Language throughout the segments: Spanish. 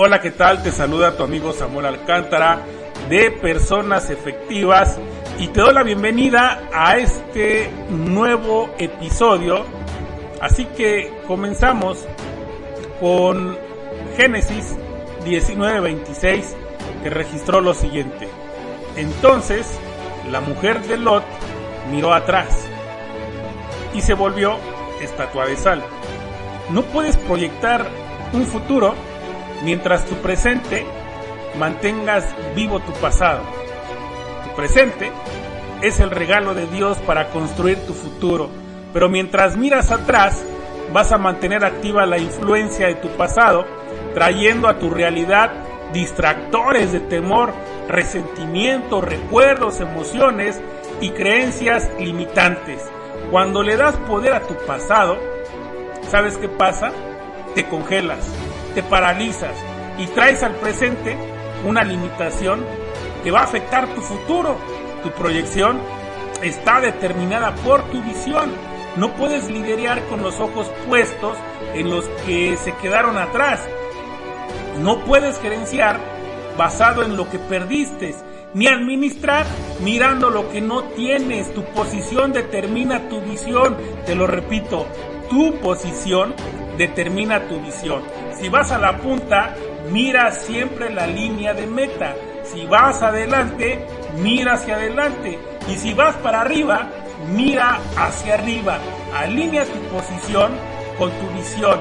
Hola, ¿qué tal? Te saluda tu amigo Samuel Alcántara de Personas Efectivas y te doy la bienvenida a este nuevo episodio. Así que comenzamos con Génesis 19:26 que registró lo siguiente. Entonces la mujer de Lot miró atrás y se volvió estatua de sal. No puedes proyectar un futuro mientras tu presente mantengas vivo tu pasado. Tu presente es el regalo de Dios para construir tu futuro, pero mientras miras atrás vas a mantener activa la influencia de tu pasado, trayendo a tu realidad distractores de temor, resentimiento, recuerdos, emociones y creencias limitantes. Cuando le das poder a tu pasado, ¿sabes qué pasa? Te congelas te paralizas y traes al presente una limitación que va a afectar tu futuro. Tu proyección está determinada por tu visión. No puedes liderar con los ojos puestos en los que se quedaron atrás. No puedes gerenciar basado en lo que perdiste, ni administrar mirando lo que no tienes. Tu posición determina tu visión. Te lo repito, tu posición determina tu visión. Si vas a la punta, mira siempre la línea de meta. Si vas adelante, mira hacia adelante. Y si vas para arriba, mira hacia arriba. Alinea tu posición con tu visión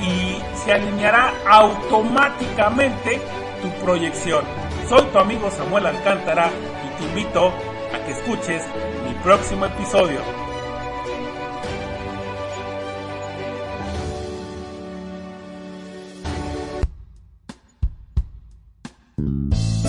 y se alineará automáticamente tu proyección. Soy tu amigo Samuel Alcántara y te invito a que escuches mi próximo episodio.